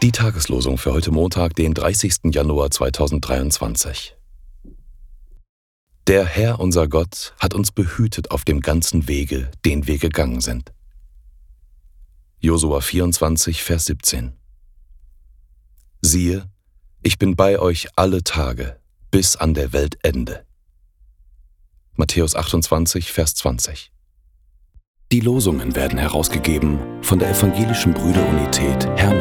Die Tageslosung für heute Montag, den 30. Januar 2023. Der Herr unser Gott hat uns behütet auf dem ganzen Wege, den wir gegangen sind. Josua 24, Vers 17. Siehe, ich bin bei euch alle Tage bis an der Weltende. Matthäus 28, Vers 20. Die Losungen werden herausgegeben von der Evangelischen Brüderunität Herrn